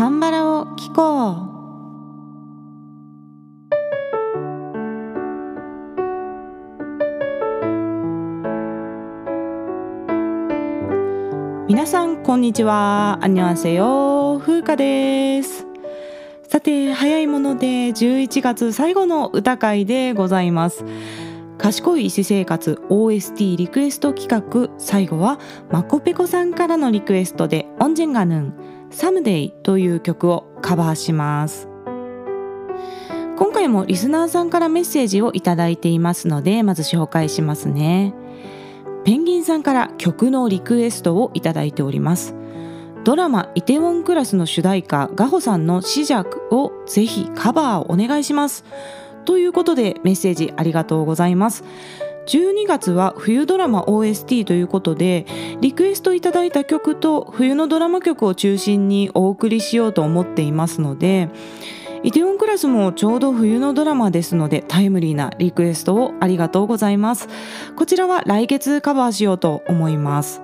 カンバラを聞こう。皆さんこんにちは。アンニョンセヨ風花です。さて早いもので11月最後の歌会でございます。賢い医師生活 OST リクエスト企画最後はマコペコさんからのリクエストでオンジェンガヌンサムデイという曲をカバーします。今回もリスナーさんからメッセージをいただいていますのでまず紹介しますね。ペンギンさんから曲のリクエストをいただいております。ドラマイテウォンクラスの主題歌ガホさんの死弱をぜひカバーお願いします。ということでメッセージありがとうございます。12月は冬ドラマ OST ということでリクエストいただいた曲と冬のドラマ曲を中心にお送りしようと思っていますのでイテウォンクラスもちょうど冬のドラマですのでタイムリーなリクエストをありがとうございます。こちらは来月カバーしようと思います。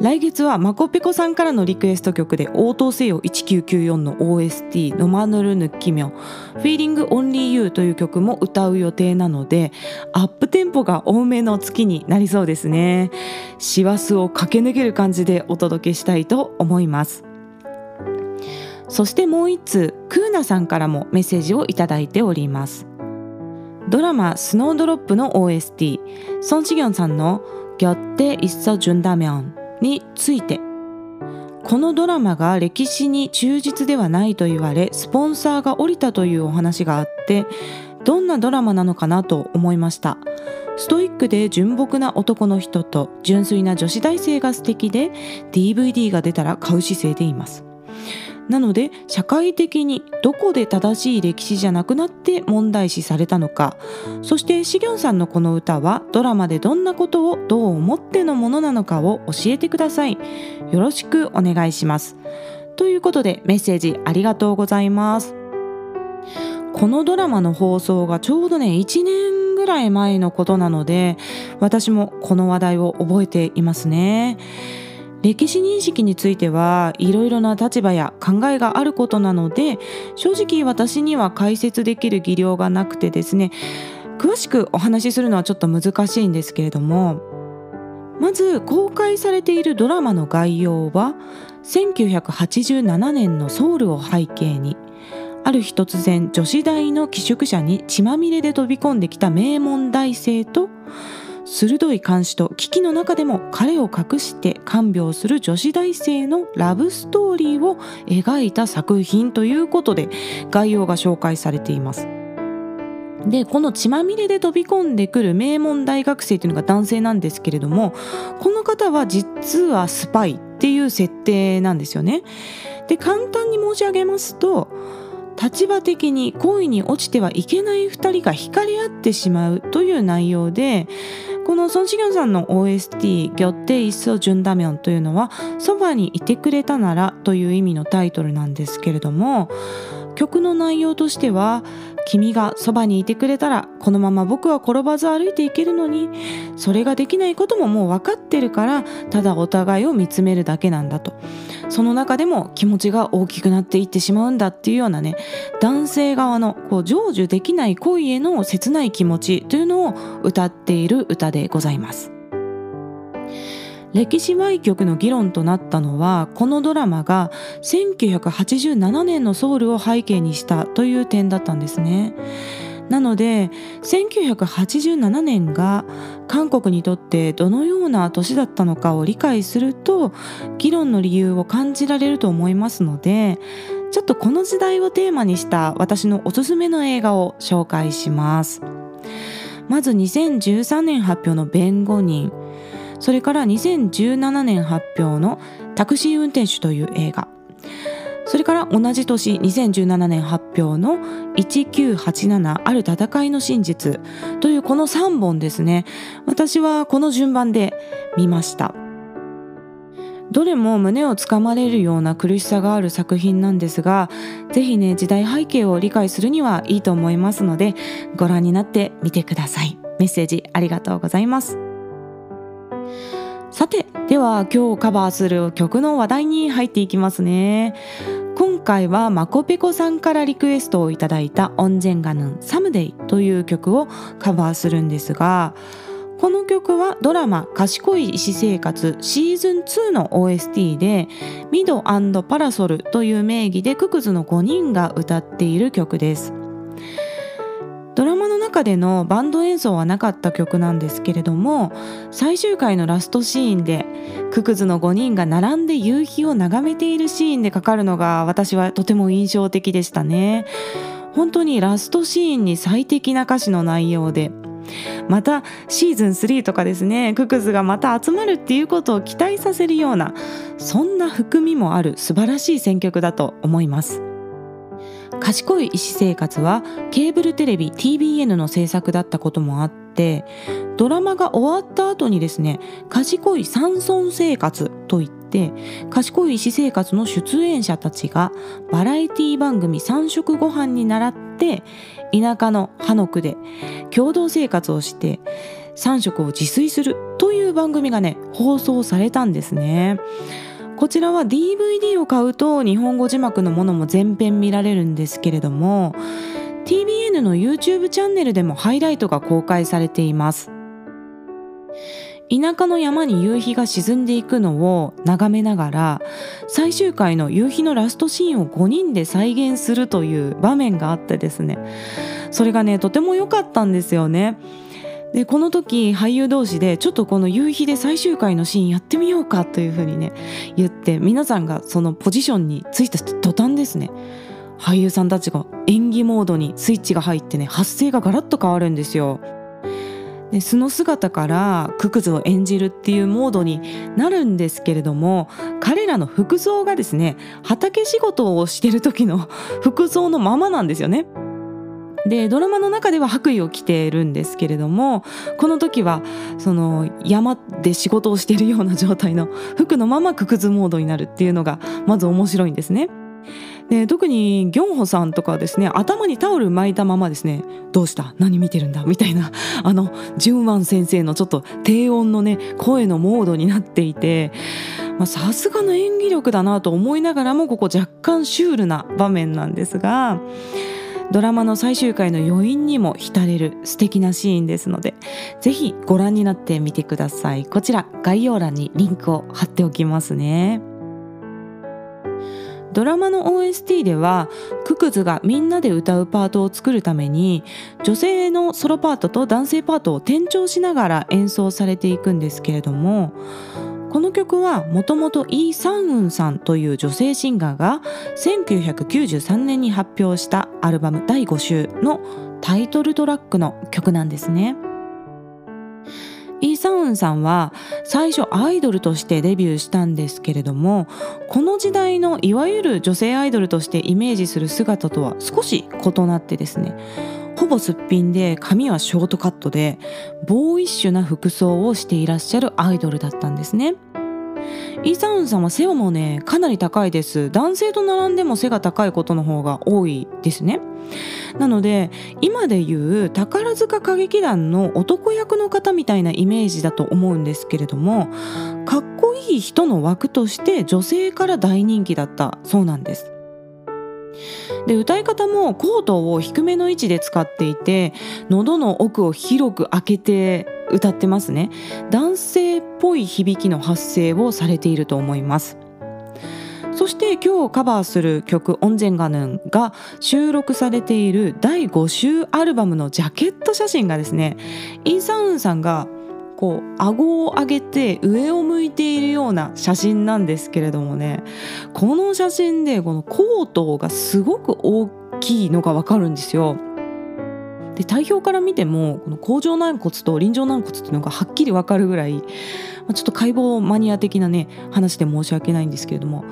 来月はマコペコさんからのリクエスト曲で応答せよ1994の OST ノマヌルヌッキミョ Feeling Only You という曲も歌う予定なのでアップテンポが多めの月になりそうですね。師走を駆け抜ける感じでお届けしたいと思います。そしてもう一通クーナさんからもメッセージをいただいております。ドラマスノードロップの OST ソン・シギョンさんのギョッテ・イッソ・ジュンダミョン。について。このドラマが歴史に忠実ではないと言われスポンサーが降りたというお話があってどんなドラマなのかなと思いました。ストイックで純朴な男の人と純粋な女子大生が素敵で DVD が出たら買う姿勢でいます。なので社会的にどこで正しい歴史じゃなくなって問題視されたのか。そしてシギョンさんのこの歌はドラマでどんなことをどう思ってのものなのかを教えてください。よろしくお願いします。ということでメッセージありがとうございます。このドラマの放送がちょうどね1年ぐらい前のことなので私もこの話題を覚えていますね。歴史認識についてはいろいろな立場や考えがあることなので正直私には解説できる技量がなくてですね詳しくお話しするのはちょっと難しいんですけれどもまず公開されているドラマの概要は1987年のソウルを背景にある日突然女子大の寄宿舎に血まみれで飛び込んできた名門大生と鋭い監視と危機の中でも彼を隠して看病する女子大生のラブストーリーを描いた作品ということで概要が紹介されています。でこの血まみれで飛び込んでくる名門大学生というのが男性なんですけれどもこの方は実はスパイっていう設定なんですよね。で簡単に申し上げますと立場的に恋に落ちてはいけない2人が惹かれ合ってしまうという内容でこのソン・シギョンさんの OST「ギョッテイソ・ジュンダミョン」というのは「そばにいてくれたなら」という意味のタイトルなんですけれども曲の内容としては君がそばにいてくれたらこのまま僕は転ばず歩いていけるのにそれができないことももう分かってるからただお互いを見つめるだけなんだとその中でも気持ちが大きくなっていってしまうんだっていうようなね男性側のこう成就できない恋への切ない気持ちというのを歌っている歌でございます。歴史歪曲の議論となったのはこのドラマが1987年のソウルを背景にしたという点だったんですね。なので1987年が韓国にとってどのような年だったのかを理解すると議論の理由を感じられると思いますのでちょっとこの時代をテーマにした私のおすすめの映画を紹介しますまず2013年発表の弁護人それから2017年発表のタクシー運転手という映画。それから同じ年2017年発表の1987ある戦いの真実。というこの3本ですね。私はこの順番で見ました。どれも胸をつかまれるような苦しさがある作品なんですがぜひね時代背景を理解するにはいいと思いますのでご覧になってみてください。メッセージありがとうございます。さてでは今日カバーする曲の話題に入っていきますね今回はマコペコさんからリクエストをいただいたオンジェンガヌンサムデイという曲をカバーするんですがこの曲はドラマ賢い医師生活シーズン2の OST でミドパラソルという名義でククズの5人が歌っている曲です。中でのバンド演奏はなかった曲なんですけれども最終回のラストシーンでククズの5人が並んで夕日を眺めているシーンでかかるのが私はとても印象的でしたね。本当にラストシーンに最適な歌詞の内容でまたシーズン3とかですねククズがまた集まるっていうことを期待させるようなそんな含みもある素晴らしい選曲だと思います。賢い医師生活はケーブルテレビ TBN の制作だったこともあってドラマが終わった後にですね賢い山村生活といって賢い医師生活の出演者たちがバラエティ番組三食ご飯に習って田舎のハノクで共同生活をして3食を自炊するという番組がね放送されたんですね。こちらは DVD を買うと日本語字幕のものも全編見られるんですけれども TBN の YouTube チャンネルでもハイライトが公開されています。田舎の山に夕日が沈んでいくのを眺めながら最終回の夕日のラストシーンを5人で再現するという場面があってですねそれがねとても良かったんですよね。でこの時俳優同士でちょっとこの夕日で最終回のシーンやってみようかというふうにね言って皆さんがそのポジションについた途端ですね俳優さんたちが演技モードにスイッチが入ってね発声がガラッと変わるんですよ。で素の姿からククズを演じるっていうモードになるんですけれども彼らの服装がですね畑仕事をしてる時の服装のままなんですよね。でドラマの中では白衣を着ているんですけれどもこの時はその山で仕事をしているような状態の服のままククズモードになるっていうのがまず面白いんですね。で特にギョンホさんとかはですね頭にタオル巻いたままですねどうした？何見てるんだ？みたいなあのジュンワン先生のちょっと低音のね声のモードになっていてさすがの演技力だなと思いながらもここ若干シュールな場面なんですがドラマの最終回の余韻にも浸れる素敵なシーンですのでぜひご覧になってみてください。こちら概要欄にリンクを貼っておきますね。ドラマの OST ではククズがみんなで歌うパートを作るために女性のソロパートと男性パートを転調しながら演奏されていくんですけれどもこの曲はもともとイー・サンウンさんという女性シンガーが1993年に発表したアルバム第5週のタイトルトラックの曲なんですね。イ・サンウンさんは最初アイドルとしてデビューしたんですけれどもこの時代のいわゆる女性アイドルとしてイメージする姿とは少し異なってですねほぼすっぴんで髪はショートカットでボーイッシュな服装をしていらっしゃるアイドルだったんですね。イーサウンさんは背もねかなり高いです。男性と並んでも背が高いことの方が多いですね。なので今でいう宝塚歌劇団の男役の方みたいなイメージだと思うんですけれどもかっこいい人の枠として女性から大人気だったそうなんです。で歌い方もコートを低めの位置で使っていて喉の奥を広く開けて歌ってますね男性っぽい響きの発声をされていると思いますそして今日カバーする曲「オンジェンガヌン」が収録されている第5週アルバムのジャケット写真がですねイン・サウンさんがこう顎を上げて上を向いているような写真なんですけれどもねこの写真でこのコートがすごく大きいのがわかるんですよ。で体表から見てもこの甲状軟骨と臨場軟骨っていうのがはっきりわかるぐらい、まあ、ちょっと解剖マニア的なね話で申し訳ないんですけれども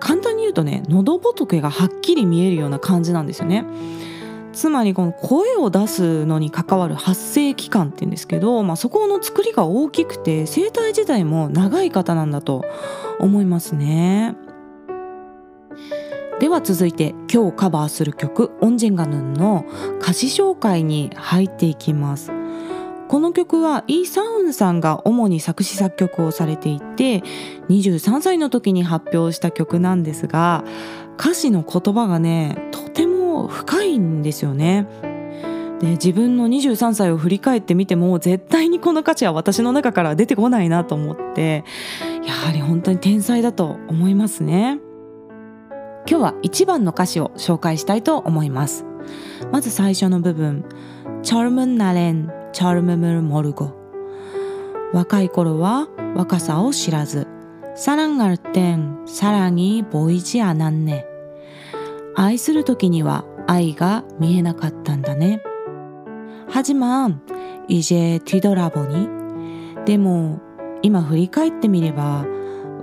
簡単に言うとね喉仏がはっきり見えるような感じなんですよね。つまりこの声を出すのに関わる発声器官っていうんですけど、まあ、そこの作りが大きくて声帯自体も長い方なんだと思いますね。では続いて今日カバーする曲「オンジェンガヌン」の歌詞紹介に入っていきます。この曲はイ・サウンさんが主に作詞作曲をされていて23歳の時に発表した曲なんですが歌詞の言葉がねとても深いんですよねで自分の23歳を振り返ってみても絶対にこの歌詞は私の中から出てこないなと思ってやはり本当に天才だと思いますね今日は1番の歌詞を紹介したいと思いますまず最初の部分젊은날엔젊음을모르고若い頃は若さを知らず사랑할땐사랑이보이지않았네愛する時には愛が見えなかったんだね하지만이제뒤돌아보니でも今振り返ってみれば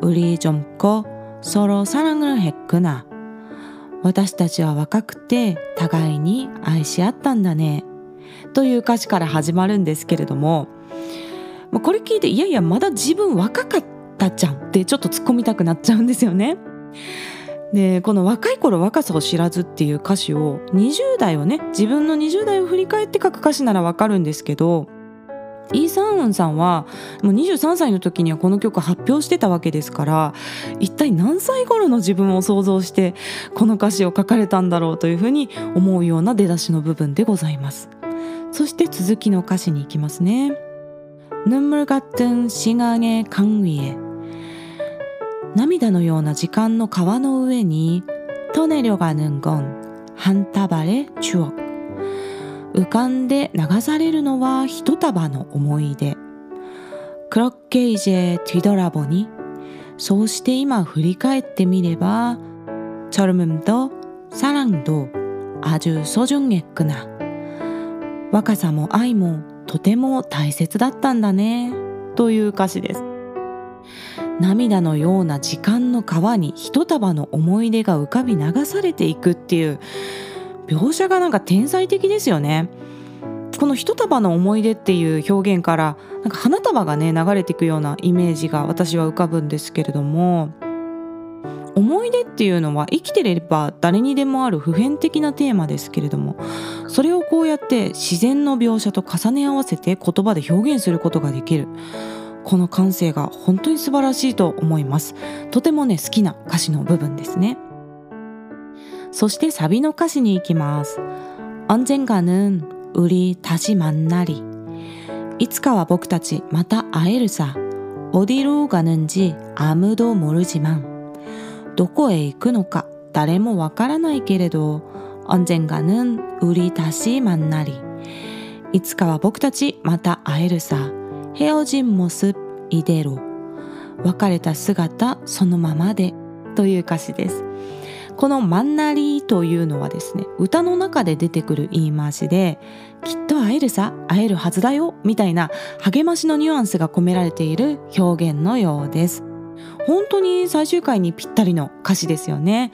우리좀고서로사랑을했구나 私たちは若くて互いに愛し合ったんだねという歌詞から始まるんですけれどもこれ聞いていやいやまだ自分若かったじゃんってちょっと突っ込みたくなっちゃうんですよね。でこの若い頃若さを知らずっていう歌詞を20代をね自分の20代を振り返って書く歌詞ならわかるんですけどイー・サンウンさんはもう23歳の時にはこの曲発表してたわけですから一体何歳頃の自分を想像してこの歌詞を書かれたんだろうというふうに思うような出だしの部分でございますそして続きの歌詞に行きますね눈물같은싱항의강위에涙のような時間の川の上に떠내려가는건한타발의추억 浮かんで流されるのは一束の思い出。그렇게이제뒤돌아보니そうして今振り返ってみれば젊음도사랑도아주소중했구나若さも愛もとても大切だったんだねという歌詞です涙のような時間の川に一束の思い出が浮かび流されていくっていう 描写がなんか天才的ですよね。この一束の思い出っていう表現からなんか花束がね流れていくようなイメージが私は浮かぶんですけれども思い出っていうのは生きてれば誰にでもある普遍的なテーマですけれどもそれをこうやって自然の描写と重ね合わせて言葉で表現することができる。この感性が本当に素晴らしいと思います。とてもね好きな歌詞の部分ですね。そしてサビの歌詞に行きます언젠가는우리다시만나리いつかは僕たちまた会えるさ어디로가는지아무도모르지만どこへ行くのか誰もわからないけれど언젠가는우리다시만나리いつかは僕たちまた会えるさ헤어진모습이대로別れた姿そのままでという歌詞です このマンナリというのはですね歌の中で出てくる言い回しできっと会えるさ会えるはずだよみたいな励ましのニュアンスが込められている表現のようです。本当に最終回にぴったりの歌詞ですよね。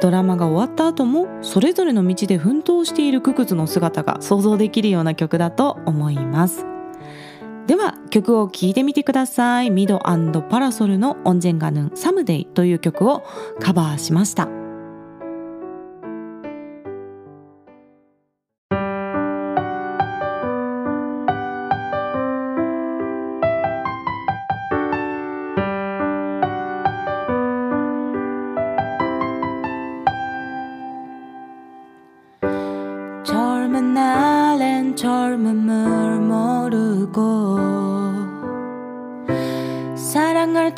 ドラマが終わった後もそれぞれの道で奮闘しているククズの姿が想像できるような曲だと思います。では曲を聴いてみてください。ミドパラソルの「オンジェンガヌンサムデイ」という曲をカバーしました。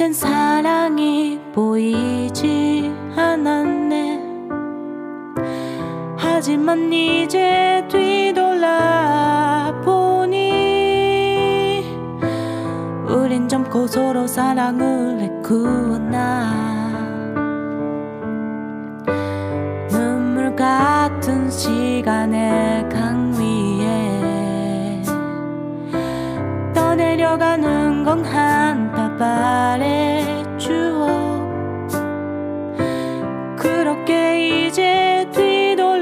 땐 사랑이 보이지 않았네. 하지만 이제 뒤돌아보니 우린 젊고 서로 사랑을 했구나 같은 시간의 강 위에 떠내려가는 건한 발의 추억. 그렇게 이제 뒤돌아보니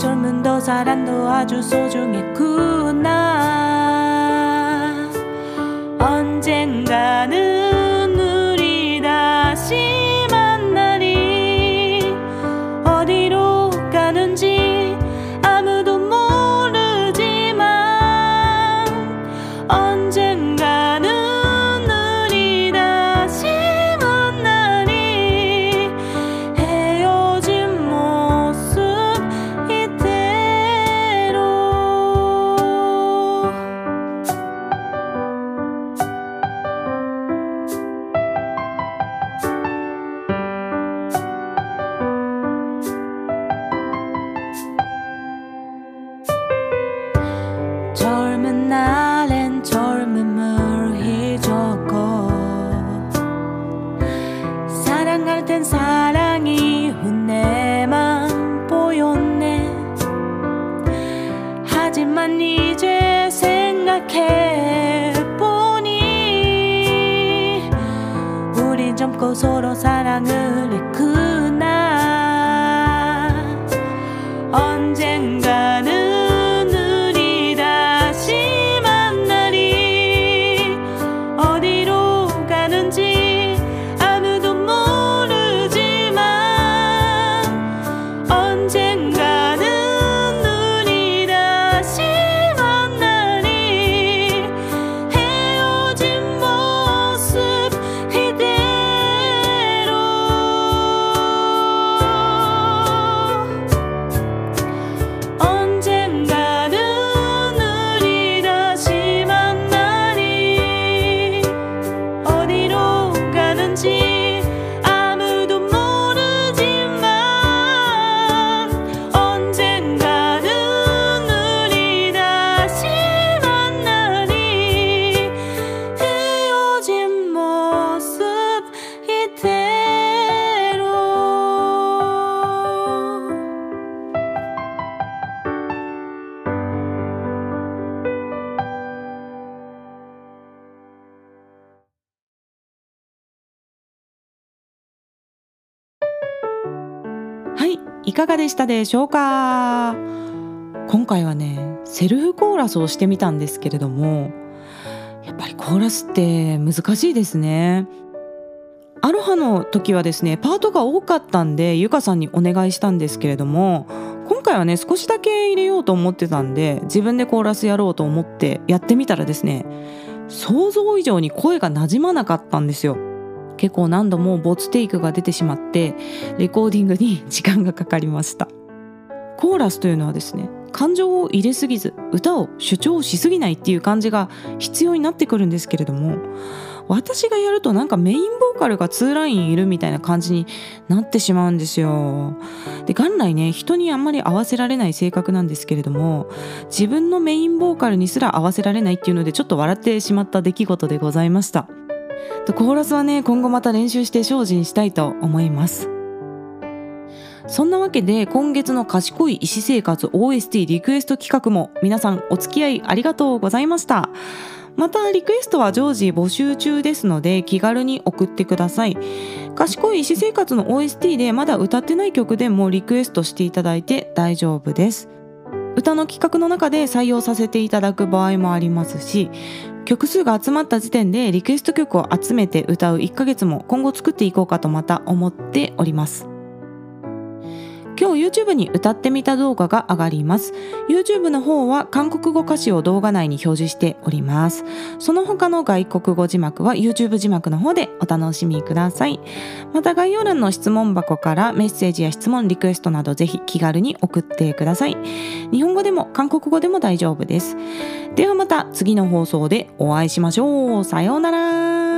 젊은 더 사랑도 아주 소중했구나 사랑할 땐 사랑이 혼내만 보였네. 하지만 이제 생각해보니 우린 젊고 서로 사랑을 い、かがでしたでしょうか？今回はね、セルフコーラスをしてみたんですけれども、やっぱりコーラスって難しいですね。アロハの時はですね、パートが多かったんで、ゆかさんにお願いしたんですけれども、今回はね、少しだけ入れようと思ってたんで、自分でコーラスやろうと思ってやってみたらですね、想像以上に声が馴染まなかったんですよ。結構何度も没テイクが出てしまってレコーディングに 時間がかかりました。コーラスというのはですね感情を入れすぎず歌を主張しすぎないっていう感じが必要になってくるんですけれども私がやるとなんかメインボーカルが2ラインいるみたいな感じになってしまうんですよ。で元来ね人にあんまり合わせられない性格なんですけれども自分のメインボーカルにすら合わせられないっていうのでちょっと笑ってしまった出来事でございました。コーラスはね今後また練習して精進したいと思います。そんなわけで今月の賢い医師生活 OST リクエスト企画も皆さんお付き合いありがとうございました。またリクエストは常時募集中ですので気軽に送ってください。賢い医師生活の OST でまだ歌ってない曲でもリクエストしていただいて大丈夫です。歌の企画の中で採用させていただく場合もありますし曲数が集まった時点でリクエスト曲を集めて歌う1ヶ月も今後作っていこうかとまた思っております。今日 YouTube に歌ってみた動画が上がります。YouTube の方は韓国語歌詞を動画内に表示しております。その他の外国語字幕は YouTube 字幕の方でお楽しみください。また概要欄の質問箱からメッセージや質問リクエストなどぜひ気軽に送ってください。日本語でも韓国語でも大丈夫です。ではまた次の放送でお会いしましょう。さようなら。